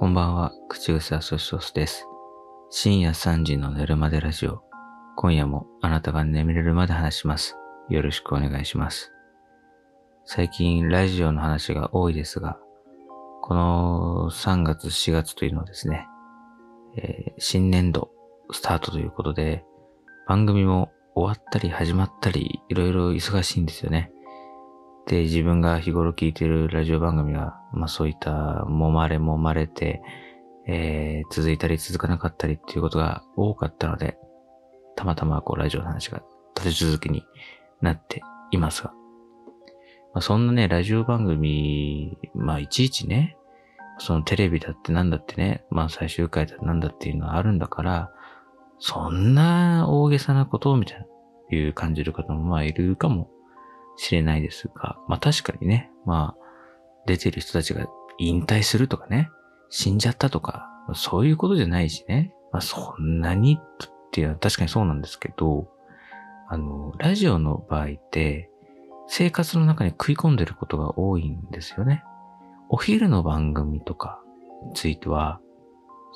こんばんは、口癖アソシソスです。深夜3時の寝るまでラジオ。今夜もあなたが眠れるまで話します。よろしくお願いします。最近ラジオの話が多いですが、この3月4月というのはですね、えー新年度スタートということで、番組も終わったり始まったり、いろいろ忙しいんですよね。で、自分が日頃聞いてるラジオ番組が、まあそういった揉まれ揉まれて、えー続いたり続かなかったりっていうことが多かったので、たまたまこうラジオの話が立て続けになっていますが、まあ、そんなね、ラジオ番組、まあいちいちね、そのテレビだってなんだってね、まあ最終回だってなんだっていうのはあるんだから、そんな大げさなことみたいな、いう感じる方もまあいるかもしれないですが、まあ確かにね、まあ出てる人たちが引退するとかね、死んじゃったとか、そういうことじゃないしね、まあそんなにっていうのは確かにそうなんですけど、あの、ラジオの場合って、生活の中に食い込んでることが多いんですよね。お昼の番組とかについては、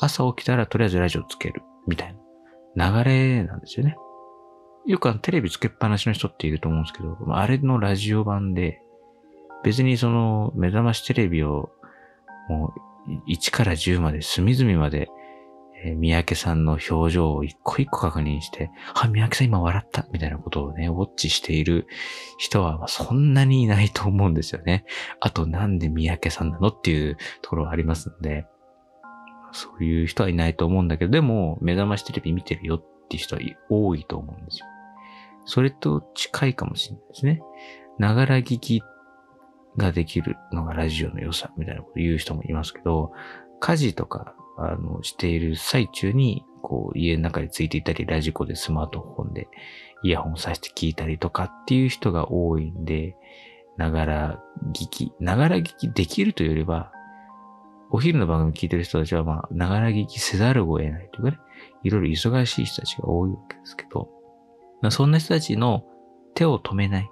朝起きたらとりあえずラジオつけるみたいな流れなんですよね。よくテレビつけっぱなしの人っていると思うんですけど、あれのラジオ版で、別にその目覚ましテレビをもう1から10まで隅々まで、えー三宅さんの表情を一個一個確認して、あ、三宅さん今笑ったみたいなことをね、ウォッチしている人はそんなにいないと思うんですよね。あとなんで三宅さんなのっていうところはありますんで、そういう人はいないと思うんだけど、でも目覚ましテレビ見てるよって人は多いと思うんですよ。それと近いかもしれないですね。ながら聞きができるのがラジオの良さみたいなこと言う人もいますけど、家事とか、あの、している最中に、こう、家の中でついていたり、ラジコでスマートフォンでイヤホンさして聞いたりとかっていう人が多いんで、ながら聞き、ながら聞きできるというよりは、お昼の番組聞いてる人たちは、まあ、ながら聞きせざるを得ないというかね、いろいろ忙しい人たちが多いわけですけど、そんな人たちの手を止めない、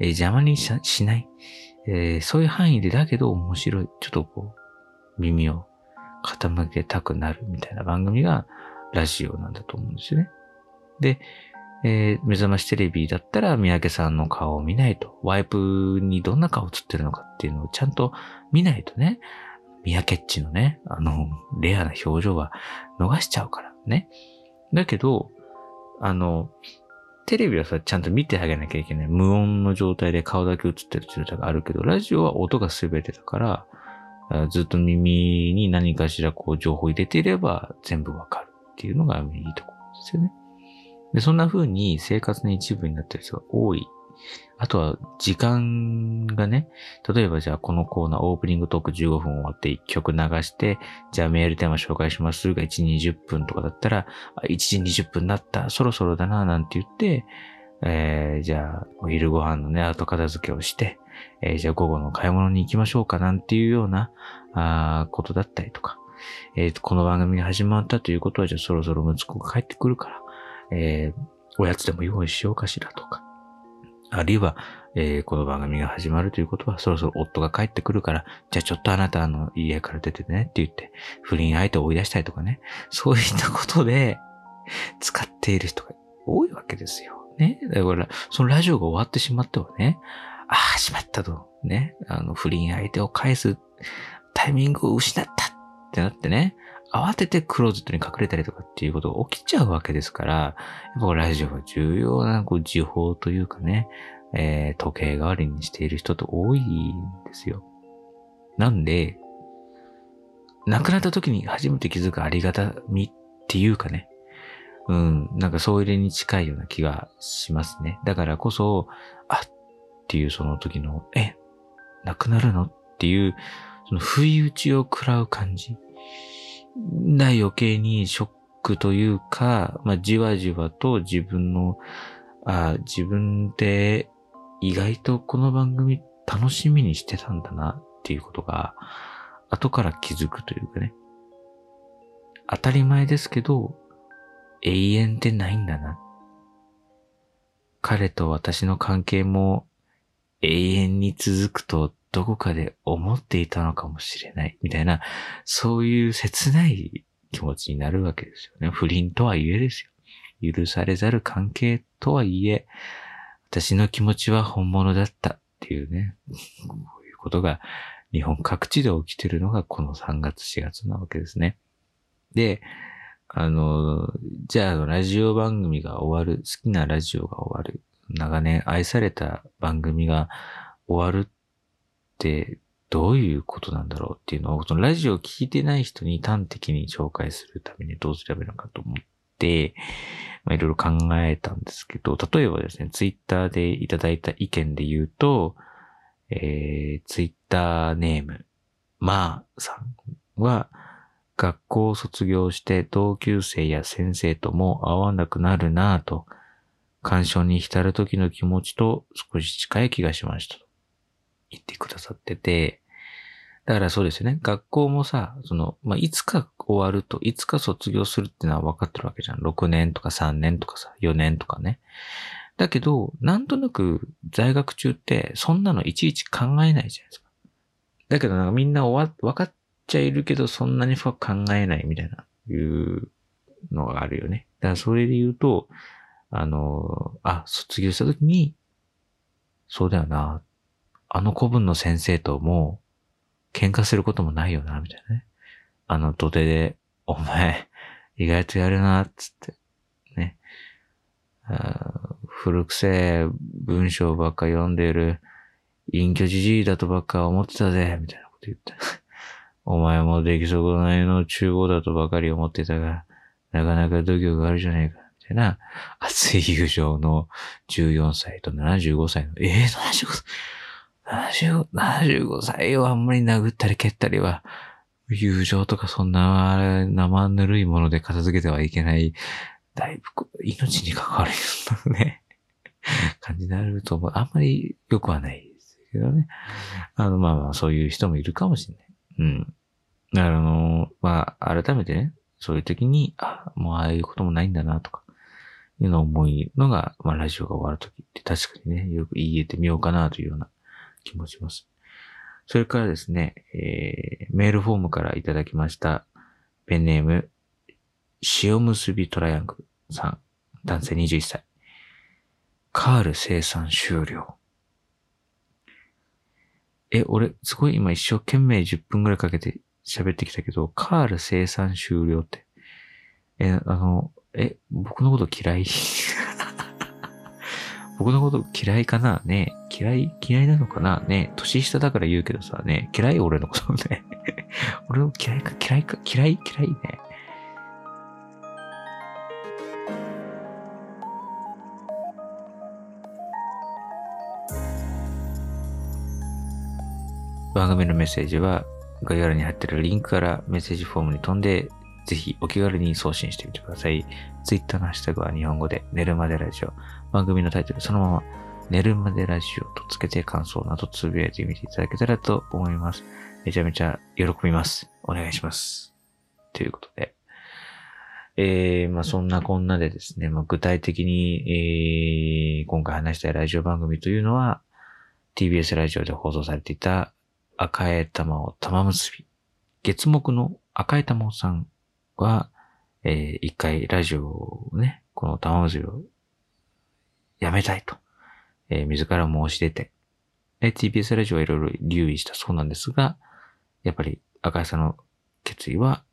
えー邪魔にしない、えーそういう範囲でだけど面白い、ちょっとこう、耳を傾けたくなるみたいな番組がラジオなんだと思うんですよね。で、えー目覚ましテレビだったら三宅さんの顔を見ないと、ワイプにどんな顔映ってるのかっていうのをちゃんと見ないとね、三宅っちのね、あの、レアな表情は逃しちゃうからね。だけど、あの、テレビはさ、ちゃんと見てあげなきゃいけない。無音の状態で顔だけ映ってる状態があるけど、ラジオは音が全てだから、あずっと耳に何かしらこう情報入れていれば全部わかるっていうのがいいところですよね。で、そんな風に生活の一部になってる人が多い。あとは時間がね、例えばじゃあこのコーナーオープニングトーク15分終わって1曲流して、じゃあメールテーマ紹介しますが1時20分とかだったら、1時20分になった、そろそろだな、なんて言って、えー、じゃあお昼ご飯のね、後片付けをして、えーじゃあ午後の買い物に行きましょうかなんていうような、あことだったりとか、えー、この番組が始まったということは、じゃあそろそろ息子が帰ってくるから、えーおやつでも用意しようかしらとか、あるいは、えーこの番組が始まるということは、そろそろ夫が帰ってくるから、じゃあちょっとあなたの家から出てねって言って、不倫相手を追い出したりとかね、そういったことで使っている人が多いわけですよ。ね。だから、そのラジオが終わってしまってはね、ああ、しまったと。ね。あの、不倫相手を返すタイミングを失ったってなってね、慌ててクローゼットに隠れたりとかっていうことが起きちゃうわけですから、やっぱラジオは重要なこう時報というかね、えー時計代わりにしている人と多いんですよ。なんで、亡くなった時に初めて気づくありがたみっていうかね、うん、なんかそういうに近いような気がしますね。だからこそ、あっていうその時の、え、亡くなるの？っていう、その不意打ちを食らう感じが余計にショックというか、まあ、じわじわと自分の、あ自分で意外とこの番組楽しみにしてたんだなっていうことが、後から気づくというかね。当たり前ですけど、永遠ってないんだな。彼と私の関係も永遠に続くとどこかで思っていたのかもしれない、みたいな、そういう切ない気持ちになるわけですよね。不倫とはいえですよ。許されざる関係とはいえ、私の気持ちは本物だったっていうね、こういうことが日本各地で起きてるのがこの3月4月なわけですね。で、あの、じゃあラジオ番組が終わる、好きなラジオが終わる、長年愛された番組が終わるってどういうことなんだろうっていうのを、そのラジオを聞いてない人に端的に紹介するためにどうすればいいのかと思って、まあ、いろいろ考えたんですけど、例えばですね、ツイッターでいただいた意見で言うと、えー、ツイッターネーム、まーさんは、学校を卒業して同級生や先生とも会わなくなるなぁと、干渉に浸る時の気持ちと少し近い気がしました言ってくださってて、だからそうですよね。学校もさ、その、まあ、いつか終わると、いつか卒業するっていうのは分かってるわけじゃん。6年とか3年とかさ、4年とかね。だけど、なんとなく在学中ってそんなのいちいち考えないじゃないですか。だけどなんかみんな終わ、分かっちゃいるけどそんなに深く考えないみたいな、いうのがあるよね。だからそれで言うと、あの、あ、卒業した時に、そうだよな。あの古文の先生ともう喧嘩することもないよな、みたいなね。あの土手で、お前、意外とやるな、つって。ね。古くせえ文章ばっか読んでる隠居じじいだとばっか思ってたぜ、みたいなこと言って。お前も出来損ないの中央だとばかり思ってたが、なかなか度胸があるじゃねえか、みたいな、熱い友情の14歳と75歳の、ええー、75歳、70、75歳をあんまり殴ったり蹴ったりは、友情とかそんな、生ぬるいもので片付けてはいけないだいぶ命に関わるようなね、感じになると思う。あんまり良くはないですけどね。あの、まあまあ、そういう人もいるかもしれない。うん。あの、まあ、改めてね、そういう時に、あ、もうああいうこともないんだな、とか、いうのを思いのが、まあ、ラジオが終わる時って確かにね、よく言えてみようかな、というような気もします。それからですね、えー、メールフォームからいただきました、ペンネーム、塩結びトライアングルさん、男性21歳。カール生産終了。え、俺、すごい今一生懸命10分くらいかけて喋ってきたけど、カール生産終了って。え、あの、え、僕のこと嫌い？僕のこと嫌いかな？ね。嫌い嫌いなのかな？ね。年下だから言うけどさ、ね。嫌い俺のことね。俺の嫌いか嫌いか嫌い嫌いね。番組のメッセージは概要欄に貼ってるリンクからメッセージフォームに飛んで、ぜひお気軽に送信してみてください。Twitter のハッシュタグは日本語で寝るまでラジオ。番組のタイトルそのまま寝るまでラジオとつけて感想などつぶやいてみていただけたらと思います。めちゃめちゃ喜びます。お願いします。ということで。えー、まあそんなこんなでですね、まあ、具体的に、えー、今回話したいラジオ番組というのは、TBS ラジオで放送されていた赤江玉を玉結び。月目の赤江玉さんは、えー、一回ラジオをね、この玉結びをやめたいと、えー、自ら申し出て、で、TBS ラジオはいろいろ留意したそうなんですが、やっぱり赤井さんの決意は、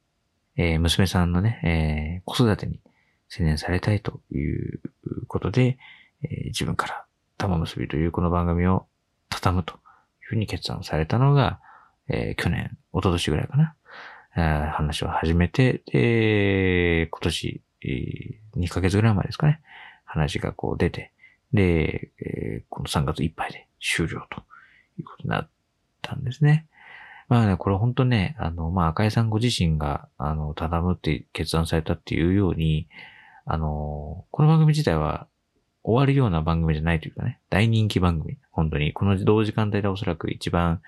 えー、娘さんのね、えー、子育てに専念されたいということで、えー、自分から玉結びというこの番組を畳むというふうに決断されたのが、え、去年、一昨年ぐらいかな、話を始めて、で、今年、2ヶ月ぐらい前ですかね、話がこう出て、で、この3月いっぱいで終了ということになったんですね。まあね、これ本当ね、あの、まあ赤井さんご自身が、あの、畳むって決断されたっていうように、あの、この番組自体は終わるような番組じゃないというかね、大人気番組。本当に、この同時間帯でおそらく一番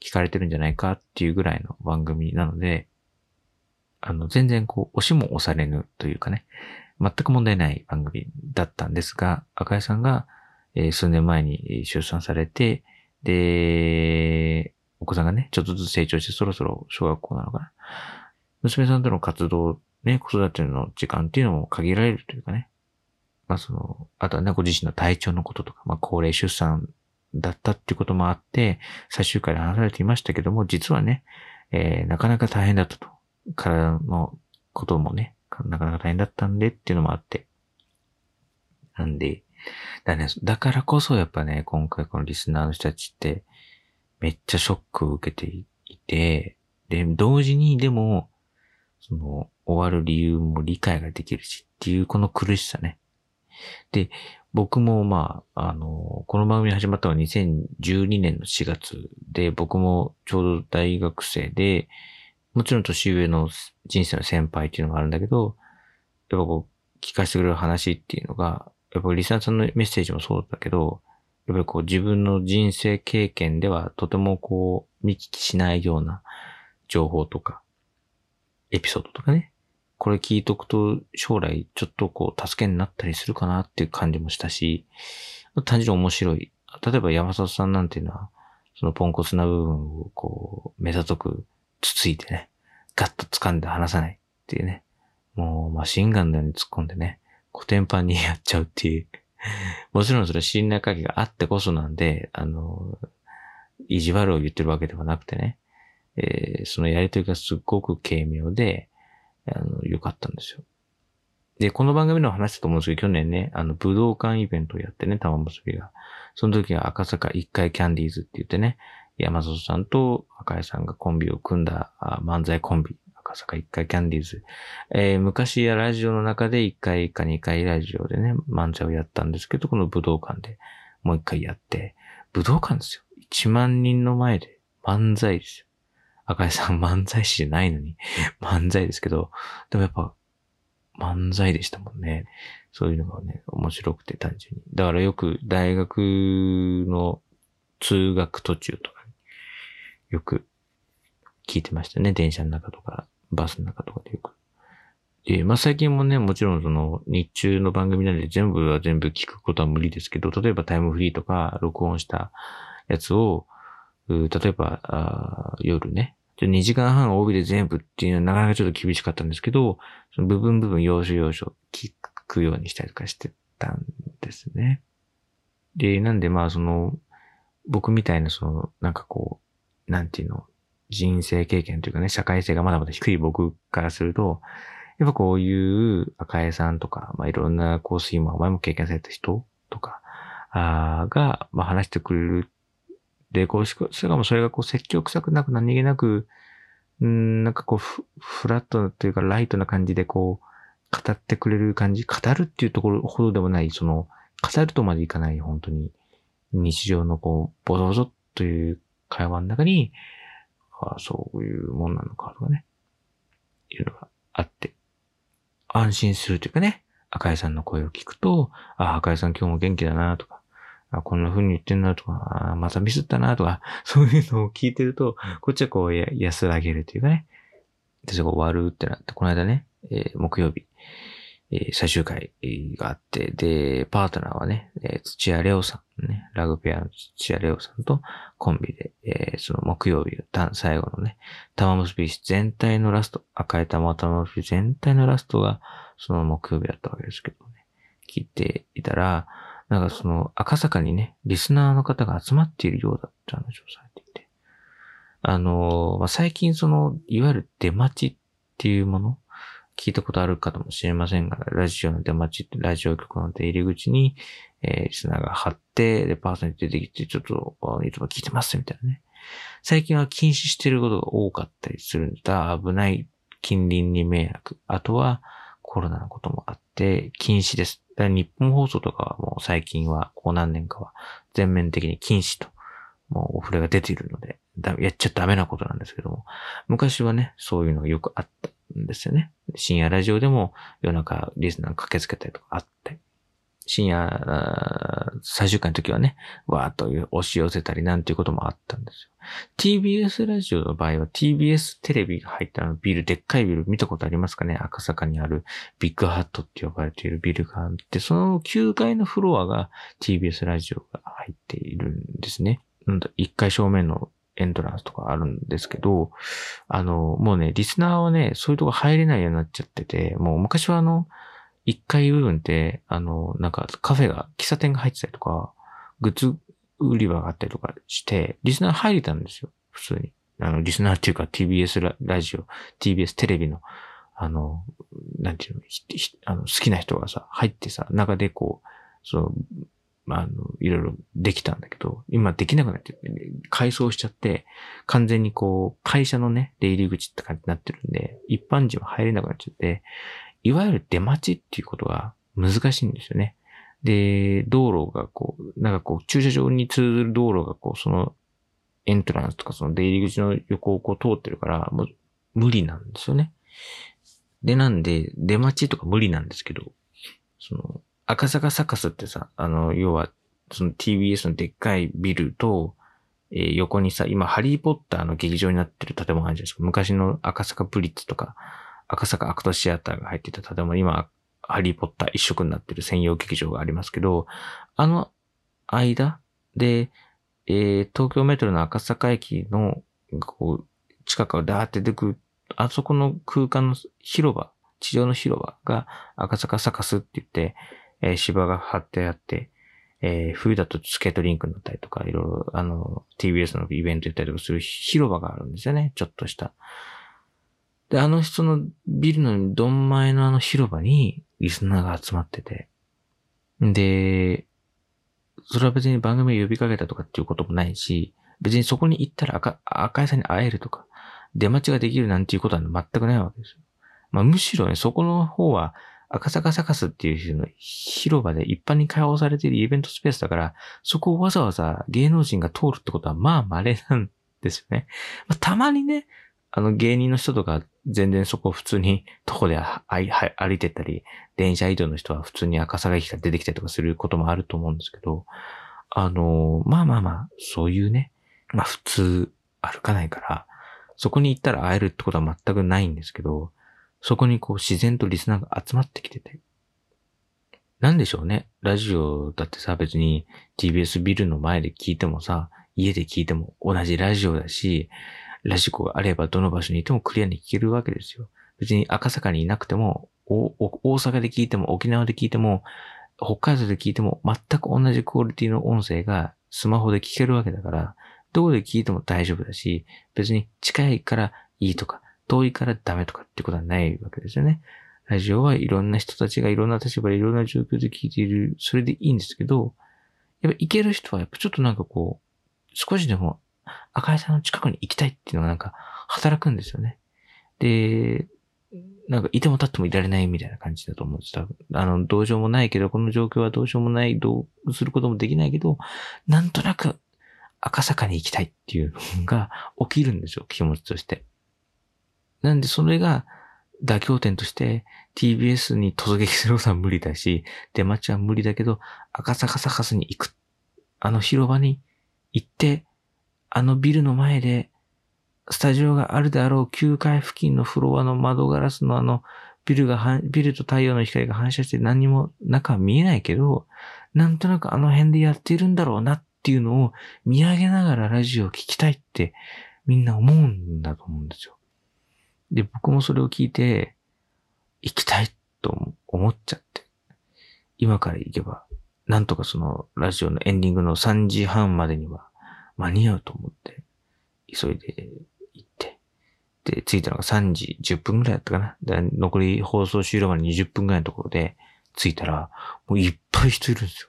聞かれてるんじゃないかっていうぐらいの番組なので、あの、全然こう、押しも押されぬというかね、全く問題ない番組だったんですが、赤井さんが、えー、数年前に出産されて、で、お子さんがね、ちょっとずつ成長してそろそろ小学校なのかな。娘さんとの活動、ね、子育ての時間っていうのも限られるというかね。まあその、あとはね、ご自身の体調のこととか、まあ高齢出産だったっていうこともあって、最終回で話されていましたけども、実はね、えー、なかなか大変だったと。体のこともね、なかなか大変だったんでっていうのもあって。なんで、だね、だからこそやっぱね、今回このリスナーの人たちって、めっちゃショックを受けていて、で、同時にでも、その、終わる理由も理解ができるしっていうこの苦しさね。で、僕もまあ、あの、この番組始まったのは2012年の4月で、僕もちょうど大学生で、もちろん年上の人生の先輩っていうのがあるんだけど、やっぱこう、聞かせてくれる話っていうのが、やっぱりリサーさんのメッセージもそうだけど、やっぱりこう自分の人生経験ではとてもこう見聞きしないような情報とか、エピソードとかね。これ聞いとくと将来ちょっとこう助けになったりするかなっていう感じもしたし、単純に面白い。例えば山里さんなんていうのは、そのポンコツな部分をこう、目ざとくつついてね、ガッと掴んで離さないっていうね。もうマシンガンのように突っ込んでね、コテンパンにやっちゃうっていう。もちろんそれは信頼関係があってこそなんで、あの、意地悪を言ってるわけではなくてね、えー、そのやりとりがすっごく軽妙で、あの、良かったんですよ。で、この番組の話したと思うんですけど、去年ね、あの、武道館イベントをやってね、玉結びが。その時は赤坂一回キャンディーズって言ってね、山里さんと赤井さんがコンビを組んだ漫才コンビ、赤坂一回キャンディーズ。えー、昔やラジオの中で一回か二回ラジオでね、漫才をやったんですけど、この武道館でもう一回やって、武道館ですよ。1万人の前で漫才ですよ。赤井さん漫才師じゃないのに漫才ですけど、でもやっぱ漫才でしたもんね。そういうのがね、面白くて単純に。だからよく大学の通学途中とかによく聞いてましたね。電車の中とか、バスの中とかでよく。で、まあ、最近もね、もちろんその日中の番組なんで全部は全部聞くことは無理ですけど、例えばタイムフリーとか録音したやつを、例えばあ夜ね、2時間半帯で全部っていうのはなかなかちょっと厳しかったんですけど、その部分部分要所要所聞くようにしたりとかしてたんですね。で、なんでまあその、僕みたいなその、なんかこう、なんていうの、人生経験というかね、社会性がまだまだ低い僕からすると、やっぱこういう赤江さんとか、まあいろんなコース今、お前も経験された人とか、あが、まあ話してくれる。で、こうし、しかもそれがこう積極臭くなく何気なく、んなんかこうフ、フラットというかライトな感じでこう、語ってくれる感じ、語るっていうところほどでもない、その、語るとまでいかない、本当に、日常のこう、ボソボソという会話の中に、ああそういうもんなのかとかね、いうのがあって、安心するというかね、赤井さんの声を聞くと、ああ、赤井さん今日も元気だなとか、あ、こんな風に言ってんなとか、あまたミスったなとか、そういうのを聞いてると、こっちはこう安らげるというかね。で、そこ終わるってなって、この間ね、えー、木曜日、えー、最終回があって、で、パートナーはね、えー、土屋レオさん、ね、ラグペアの土屋レオさんとコンビで、えー、その木曜日、最後のね、玉結び全体のラスト、赤い玉玉結び全体のラストが、その木曜日だったわけですけどね、聞いていたら、なんかその赤坂にね、リスナーの方が集まっているようだって話をされていて。あの、まあ、最近その、いわゆる出待ちっていうもの、聞いたことあるかもしれませんが、ラジオの出待ちって、ラジオ局の出入り口に、えー、リスナーが貼って、で、パーソナリティ出てきて、ちょっと、いつも聞いてますみたいなね。最近は禁止してることが多かったりするんだ。危ない近隣に迷惑。あとは、コロナのこともあって、禁止です。日本放送とかはもう最近は、こう何年かは全面的に禁止と、もうお触れが出ているので、だやっちゃダメなことなんですけども、昔はね、そういうのがよくあったんですよね。深夜ラジオでも夜中リスナー駆けつけたりとかあって、深夜、最終回の時はね、わーっと押し寄せたりなんていうこともあったんですよ。TBS ラジオの場合は TBS テレビが入ったのビル、でっかいビル見たことありますかね？赤坂にあるビッグハットって呼ばれているビルがあって、その9階のフロアが TBS ラジオが入っているんですね。1階正面のエントランスとかあるんですけど、あの、もうね、リスナーはね、そういうとこ入れないようになっちゃってて、もう昔はあの、1階部分って、あの、なんかカフェが、喫茶店が入ってたりとか、グッズ売り場があったりとかして、リスナー入れたんですよ。普通に。あの、リスナーっていうか TBS ラジオ、TBS テレビの、あの、なんていうの、あの好きな人がさ、入ってさ、中でこう、その、まあの、いろいろできたんだけど、今できなくなって、改装しちゃって、完全にこう、会社のね、出入り口って感じになってるんで、一般人は入れなくなっちゃって、いわゆる出待ちっていうことが難しいんですよね。で、道路がこう、なんかこう、駐車場に通ずる道路がこう、その、エントランスとかその出入り口の横をこう通ってるから、もう無理なんですよね。で、なんで、出待ちとか無理なんですけど、その、赤坂サカスってさ、あの、要は、その TBS のでっかいビルと、えー、横にさ、今、ハリーポッターの劇場になってる建物あるじゃないですか。昔の赤坂プリッツとか、赤坂アクトシアターが入ってた建物、今、ハリーポッター一色になってる専用劇場がありますけど、あの間で、えー、東京メトロの赤坂駅の、こう、近くをダーって出てくる、あそこの空間の広場、地上の広場が赤坂サカスって言って、えー、芝が張ってあって、えー、冬だとスケートリンクになったりとか、いろいろ、あの、TBS のイベントやったりとかする広場があるんですよね。ちょっとした。で、あの人のビルのどん前のあの広場にリスナーが集まってて。で、それは別に番組を呼びかけたとかっていうこともないし、別にそこに行ったら赤、赤井さんに会えるとか、出待ちができるなんていうことは全くないわけですよ。まあむしろね、そこの方は赤坂サカスっていう広場で一般に開放されているイベントスペースだから、そこをわざわざ芸能人が通るってことはまあ稀なんですよね。まあ、たまにね、あの芸人の人とか全然そこ普通に徒歩で歩いてったり、電車移動の人は普通に赤坂駅から出てきたりとかすることもあると思うんですけど、あの、まあまあまあ、そういうね、まあ普通歩かないから、そこに行ったら会えるってことは全くないんですけど、そこにこう自然とリスナーが集まってきてて。なんでしょうね。ラジオだってさ、別に TBS ビルの前で聞いてもさ、家で聞いても同じラジオだし、ラジコがあればどの場所にいてもクリアに聞けるわけですよ。別に赤坂にいなくても、大阪で聞いても、沖縄で聞いても、北海道で聞いても、全く同じクオリティの音声がスマホで聞けるわけだから、どこで聞いても大丈夫だし、別に近いからいいとか、遠いからダメとかってことはないわけですよね。ラジオはいろんな人たちがいろんな立場でいろんな状況で聞いている、それでいいんですけど、やっぱ行ける人はやっぱちょっとなんかこう、少しでも赤井さんの近くに行きたいっていうのがなんか働くんですよね。で、なんかいても立ってもいられないみたいな感じだと思うんです。多分。あの、どうしようもないけど、この状況はどうしようもない、どうすることもできないけど、なんとなく赤坂に行きたいっていうのが起きるんですよ、気持ちとして。なんでそれが妥協点として TBS に突撃することは無理だし、出待ちは無理だけど、赤坂サカスに行く。あの広場に行って、あのビルの前で、スタジオがあるであろう9階付近のフロアの窓ガラスのあの、ビルが、ビルと太陽の光が反射して何にも中は見えないけど、なんとなくあの辺でやっているんだろうなっていうのを見上げながらラジオを聞きたいってみんな思うんだと思うんですよ。で、僕もそれを聞いて、行きたいと思っちゃって、今から行けば、なんとかそのラジオのエンディングの3時半までには間に合うと思って、急いで行って、で、着いたのが3時10分ぐらいだったかな。残り放送終了まで20分ぐらいのところで着いたら、もういっぱい人いるんですよ。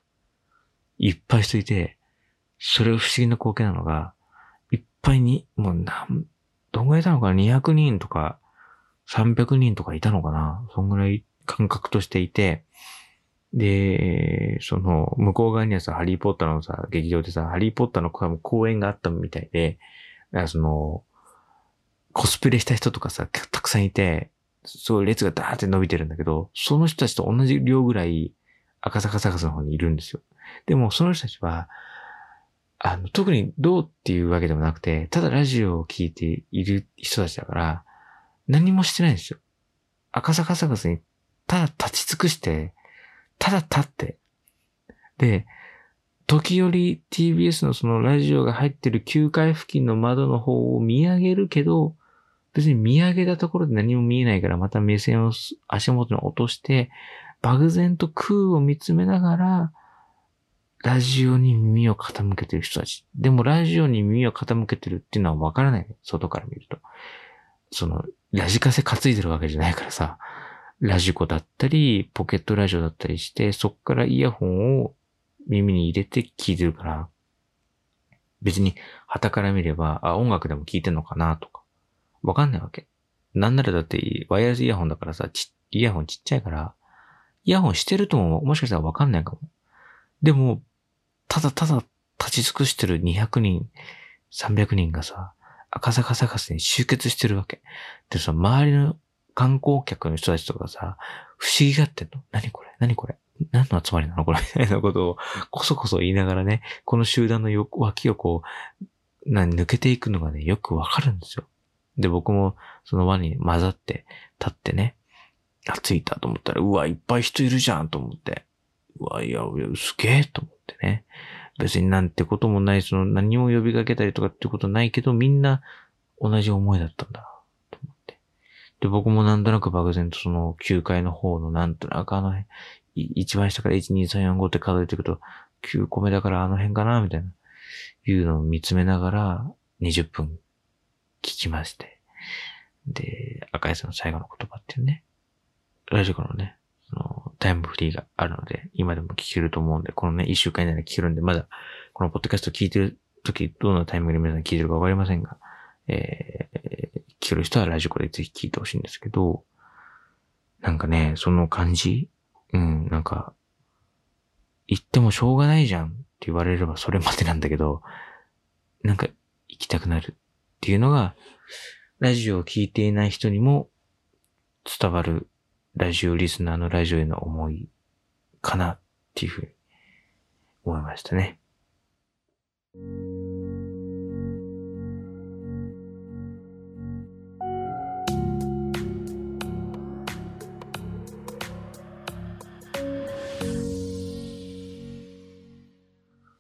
いっぱい人いて、それが不思議な光景なのが、いっぱいに、もう何、どんぐらいいたのかな ?200 人とか、300人とかいたのかな？そんぐらい感覚としていて、で、その、向こう側にはさ、ハリーポッターのさ、劇場でさ、ハリーポッターの公演があったみたいで、その、コスプレした人とかさ、たくさんいて、そういう列がダーって伸びてるんだけど、その人たちと同じ量ぐらい赤坂サカスの方にいるんですよ。でも、その人たちは、あの、特にどうっていうわけでもなくて、ただラジオを聴いている人たちだから、何もしてないんですよ。赤坂サカスにただ立ち尽くして、ただ立って、で、時折 TBS のそのラジオが入ってる9階付近の窓の方を見上げるけど、別に見上げたところで何も見えないからまた目線を足元に落として、漠然と空を見つめながら、ラジオに耳を傾けてる人たち。でもラジオに耳を傾けてるっていうのはわからない。外から見ると。その、ラジカセ担いでるわけじゃないからさ、ラジコだったり、ポケットラジオだったりして、そっからイヤホンを耳に入れて聞いてるから、別に旗から見れば、あ、音楽でも聞いてんのかなとか、わかんないわけ。なんならだって、ワイヤレスイヤホンだからさ、ち、イヤホンちっちゃいから、イヤホンしてるとももしかしたらわかんないかも。でも、ただただ立ち尽くしてる200人、300人がさ、赤坂サカスに集結してるわけ。で、その周りの観光客の人たちとかさ、不思議がってんの何これ？何これ？何の集まりなの？これみたいなことをこそこそ言いながらね、この集団の脇をこう、な抜けていくのがね、よくわかるんですよ。で、僕もその輪に混ざって立ってね、あ、着いたと思ったら、うわ、いっぱい人いるじゃんと思って。うわ、いや、いやすげえと思ってってね。別になんてこともない、その何も呼びかけたりとかってことないけど、みんな同じ思いだったんだ、と思って。で、僕もなんとなく漠然とその9階の方のなんとなくあの辺、一番下から1、2、3、4、5って数えていくと、9個目だからあの辺かな、みたいな、いうのを見つめながら、20分聞きまして。で、赤井さんの最後の言葉っていうね、ラジコのね、その、タイムフリーがあるので、今でも聞けると思うんで、このね、一週間以内に聞けるんで、まだ、このポッドキャスト聞いてる時、どのタイミングで皆さん聞いてるかわかりませんが、えー、聞ける人はラジコでぜひ聞いてほしいんですけど、なんかね、その感じ、うん、なんか、言ってもしょうがないじゃんって言われればそれまでなんだけど、なんか行きたくなるっていうのが、ラジオを聴いていない人にも伝わるラジオリスナーのラジオへの思いかなっていうふうに思いましたね。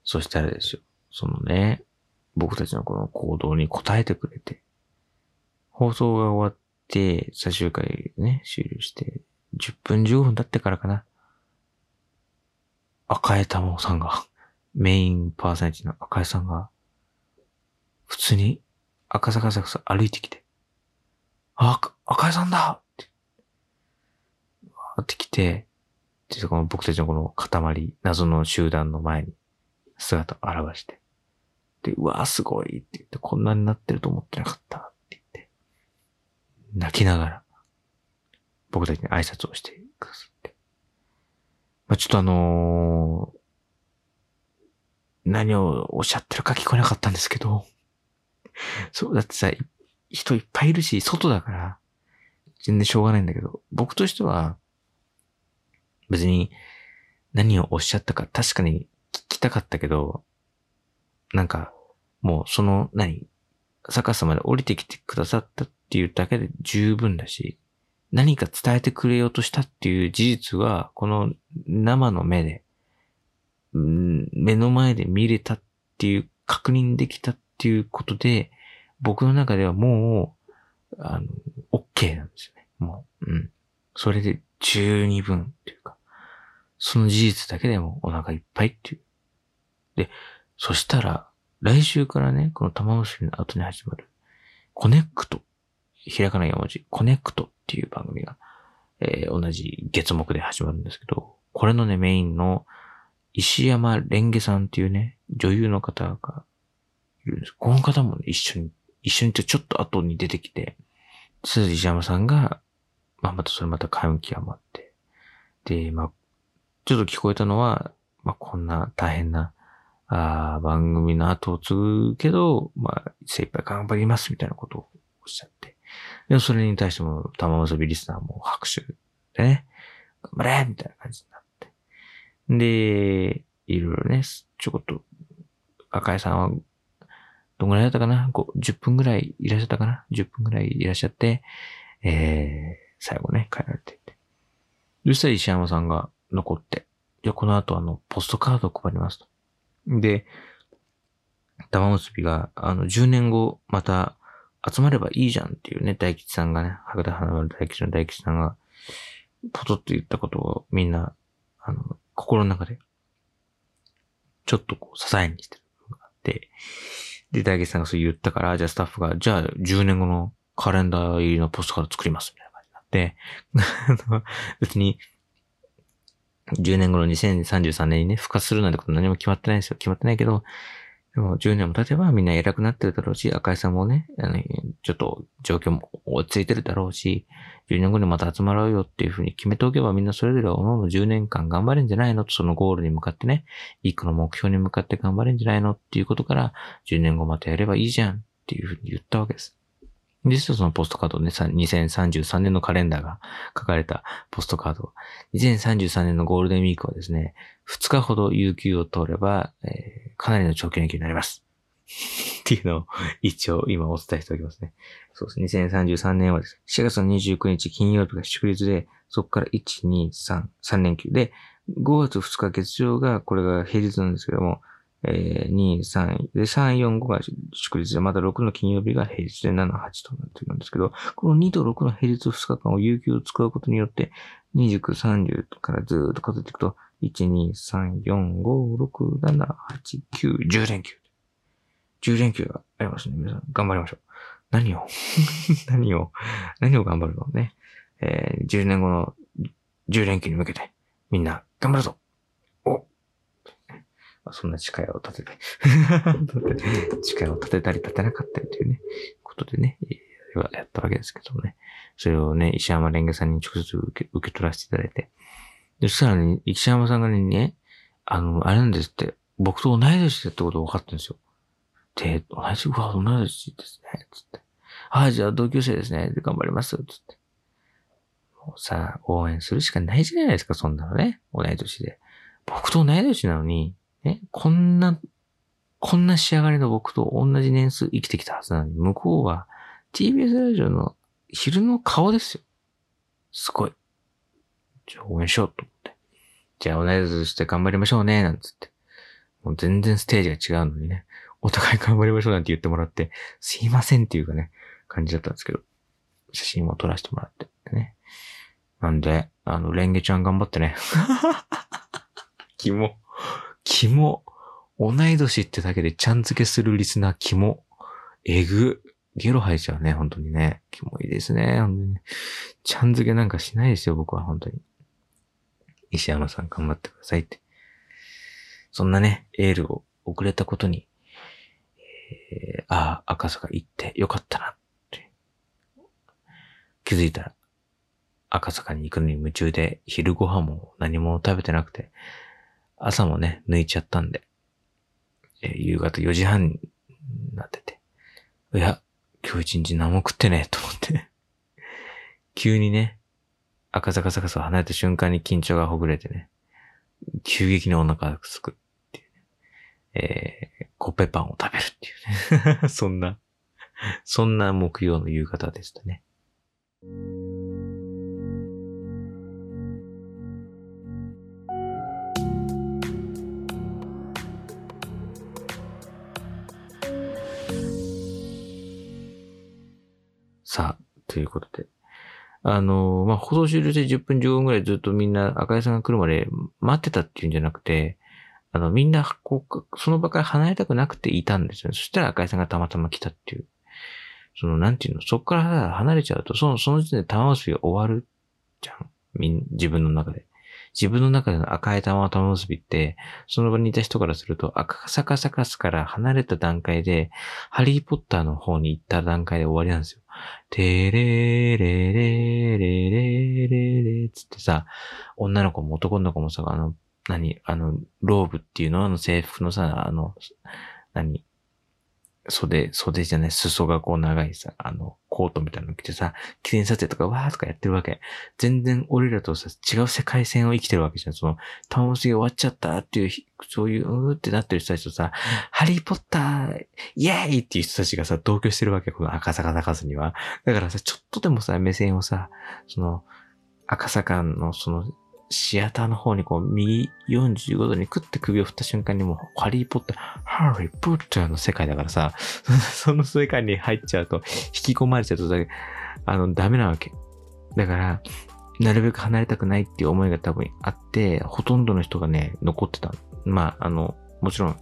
そしたらですよ、そのね、僕たちのこの行動に応えてくれて、放送が終わって、最終回ね、終了して、10分15分経ってからかな。赤江玉緒さんが、メインパーソナリティの赤江さんが、普通に赤坂サクサ歩いてきて、あ、赤江さんだって、わってきて、で、この僕たちのこの塊、謎の集団の前に姿を現して、で、うわすごいって言って、こんなになってると思ってなかった、泣きながら、僕たちに挨拶をしてくださって。まあ、ちょっとあのー、何をおっしゃってるか聞こえなかったんですけど、そう、だってさ、人いっぱいいるし、外だから、全然しょうがないんだけど、僕としては、別に何をおっしゃったか確かに聞きたかったけど、なんか、もうその何、逆さまで降りてきてくださったっていうだけで十分だし、何か伝えてくれようとしたっていう事実は、この生の目で、目の前で見れたっていう、確認できたっていうことで、僕の中ではもう、あの、OK なんですよね。もう、うん。それで十二分っていうか、その事実だけでもお腹いっぱいっていう。で、そしたら、来週からね、この玉結びの後に始まる、こねくと。ひらかな4文字、こねくとっていう番組が、えー、同じ月木で始まるんですけど、これのね、メインの石山蓮華さんっていうね、女優の方がいるんです。この方もね、一緒に、一緒にとちょっと後に出てきて、そ石山さんが、まあ、またそれまた感極まって、で、まあ、ちょっと聞こえたのは、まあ、こんな大変な、あ番組の後を継ぐけど、まあ、精一杯頑張りますみたいなことをおっしゃって。でも、それに対しても、玉結びリスナーも拍手でね、頑張れみたいな感じになって。で、いろいろね、ちょこっと、赤井さんは、どんぐらいだったかな ?10 分ぐらいいらっしゃったかな ?10 分ぐらいいらっしゃって、えー、最後ね、帰られていて。そしたら石山さんが残って、じゃこの後あの、ポストカードを配りますと。で、玉結びが、あの、10年後、また集まればいいじゃんっていうね、大吉さんがね、博多花丸大吉の大吉さんが、ポトッと言ったことをみんな、あの、心の中で、ちょっとこう、支えにしてる部分があって、で、大吉さんがそう言ったから、じゃあスタッフが、じゃあ10年後のカレンダー入りのポストカード作ります、みたいな感じになって、別に、10年後の2033年にね、復活するなんてこと何も決まってないんですよ。決まってないけど、でも10年も経てばみんな偉くなってるだろうし、赤井さんもね、あのちょっと状況も落ち着いてるだろうし、10年後にまた集まろうよっていうふうに決めておけばみんなそれぞれおのおの10年間頑張れんじゃないのと、そのゴールに向かってね、一個の目標に向かって頑張れんじゃないのっていうことから、10年後またやればいいじゃんっていうふうに言ったわけです。実はそのポストカードね、2033年のカレンダーが書かれたポストカード。2033年のゴールデンウィークはですね、2日ほど有給を取れば、えー、かなりの長期連休になります。っていうのを一応今お伝えしておきますね。そうです。2033年はですね、4月の29日金曜日が祝日で、そこから1、2、3、3連休で、5月2日月曜が、これが平日なんですけども、えー、2、3、で、3、4、5が祝日で、また6の金曜日が平日で7、8となっているんですけど、この2と6の平日2日間を有給を使うことによって、29、30からずっと数えていくと、1、2、3、4、5、6、7、8、9、10連休。10連休がありますね。皆さん、頑張りましょう。何を？何を？何を頑張るのね。えー、10年後の10連休に向けて、みんな頑張るぞそんな誓いを立てて 誓いを立てたり立てなかったりというね、ことでね、やったわけですけどもね。それをね、石山蓮華さんに直接受け受け取らせていただいて。で、そしたらね、石山さんがね、あの、あれなんですって、僕と同い年だってことが分かったんですよ。で、同じ、うわ、同い年ですね、つって。ああ、じゃあ同級生ですね。で、頑張ります、つって。もうさ、応援するしかないじゃないですか、そんなのね。同い年で。僕と同い年なのに、ね、こんな、こんな仕上がりの僕と同じ年数生きてきたはずなのに、向こうは TBS ラジオの昼の顔ですよ。すごい。じゃあ応援しようと思って。じゃあ同い年して頑張りましょうね、なんつって。もう全然ステージが違うのにね、お互い頑張りましょうなんて言ってもらって、すいませんっていうかね、感じだったんですけど、写真を撮らせてもらってね。なんで、あの、レンゲちゃん頑張ってね。キモ。キモ。同い年ってだけでちゃん付けするリスナーキモ。えぐ。ゲロ吐いちゃうね、本当にね。キモいですね、本当に。ちゃん付けなんかしないですよ、僕は本当に。石山さん頑張ってくださいって。そんなね、エールを送れたことに、えー、ああ、赤坂行ってよかったなって。気づいたら、赤坂に行くのに夢中で、昼ご飯も何も食べてなくて、朝もね、抜いちゃったんで、えー、夕方4時半になってて、いや、今日一日何も食ってねえと思って。急にね、赤坂サカスを離れた瞬間に緊張がほぐれてね、急激にお腹がすくっていうね、えー、コッペパンを食べるっていうね。そんな、そんな木曜の夕方でしたね。さあ、ということで。あの、まあ、放送終了して10分15分ぐらいずっとみんな赤井さんが来るまで待ってたっていうんじゃなくて、あの、みんな、こう、その場から離れたくなくていたんですよ。そしたら赤井さんがたまたま来たっていう。その、なんていうの、そこから離れちゃうと、その、その時点で玉結びが終わるじゃん。みん、自分の中で。自分の中での赤い玉玉結びって、その場にいた人からすると、赤坂サカスから離れた段階で、ハリーポッターの方に行った段階で終わりなんですよ。てれれれれれれれつってさ、女の子も男の子もさ、あの、何あの、ローブっていうの？あの制服のさ、あの、何？袖、袖じゃない、裾がこう長いさ、あの、コートみたいなの着てさ、記念撮影とかわーとかやってるわけ。全然俺らとさ、違う世界線を生きてるわけじゃん。その、玉結び終わっちゃったっていう、そういう、うーってなってる人たちとさ、ハリーポッター、イエーイっていう人たちがさ、同居してるわけ。この赤坂高津には。だからさ、ちょっとでもさ、目線をさ、その、赤坂のその、シアターの方にこう、右45度にクッて首を振った瞬間にもう、ハリーポッター、ハリーポッターの世界だからさ、その世界に入っちゃうと、引き込まれちゃうと、あの、ダメなわけ。だから、なるべく離れたくないっていう思いが多分あって、ほとんどの人がね、残ってた。まあ、あの、もちろん、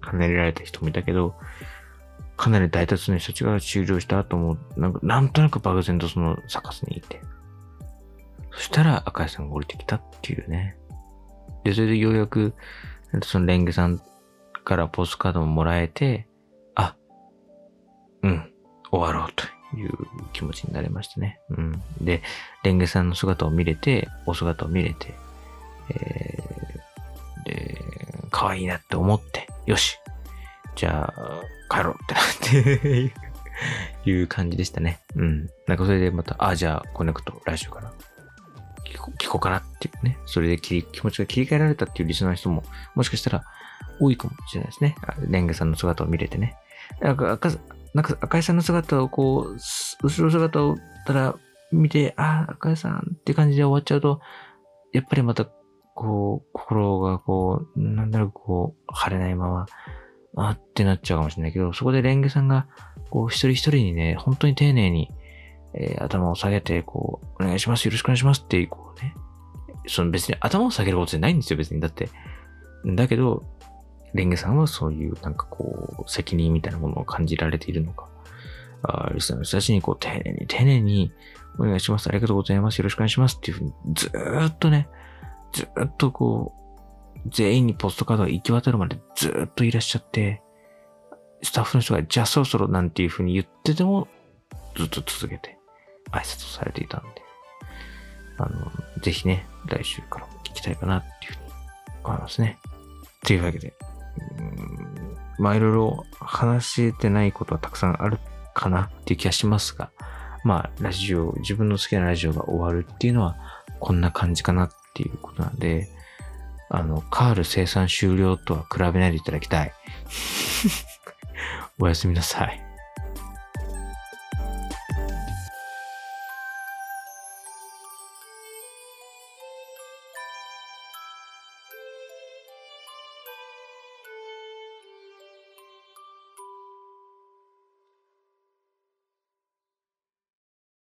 離れられた人もいたけど、かなり大多数の人たちが終了した後も、なんか、なんとなく漠然とそのサカスにいて。そしたら赤井さんが降りてきたっていうね。で、それでようやく、そのレンゲさんからポストカードももらえて、あ、うん、終わろうという気持ちになりましたね。うん。で、レンゲさんの姿を見れて、お姿を見れて、えー、で、可愛いなって思って、よしじゃあ、帰ろうってなって いう感じでしたね。うん。なんかそれでまた、あ、じゃあ、コネクト、来週かな。聞こうかなっていうね。それで気持ちが切り替えられたっていうリスナーの人も、もしかしたら多いかもしれないですね。レンゲさんの姿を見れてね。なんか赤、なんか赤井さんの姿をこう、後ろ姿をたら見て、あ、赤井さんって感じで終わっちゃうと、やっぱりまた、こう、心がこう、なんだろう、こう、晴れないまま、あってなっちゃうかもしれないけど、そこでレンゲさんが、こう、一人一人にね、本当に丁寧に、えー、頭を下げて、こう、お願いします、よろしくお願いしますって、こうね、その別に頭を下げることじゃないんですよ、別に。だって。だけど、レンゲさんはそういうなんかこう、責任みたいなものを感じられているのか。あリスナーの人たちにこう、丁寧に丁寧に、お願いします、ありがとうございます、よろしくお願いしますっていうふうに、ずーっとね、ずーっとこう、全員にポストカードが行き渡るまでずーっといらっしゃって、スタッフの人が、じゃあそろそろなんていうふうに言ってても、ずっと続けて、挨拶をされていたんで、あの、ぜひね、来週から聞きたいかなっていうふうに思いますね。というわけで、うんまあいろいろ話してないことはたくさんあるかなっていう気がしますが、まあラジオ、自分の好きなラジオが終わるっていうのはこんな感じかなっていうことなんで、あの、カール生産終了とは比べないでいただきたい。おやすみなさい。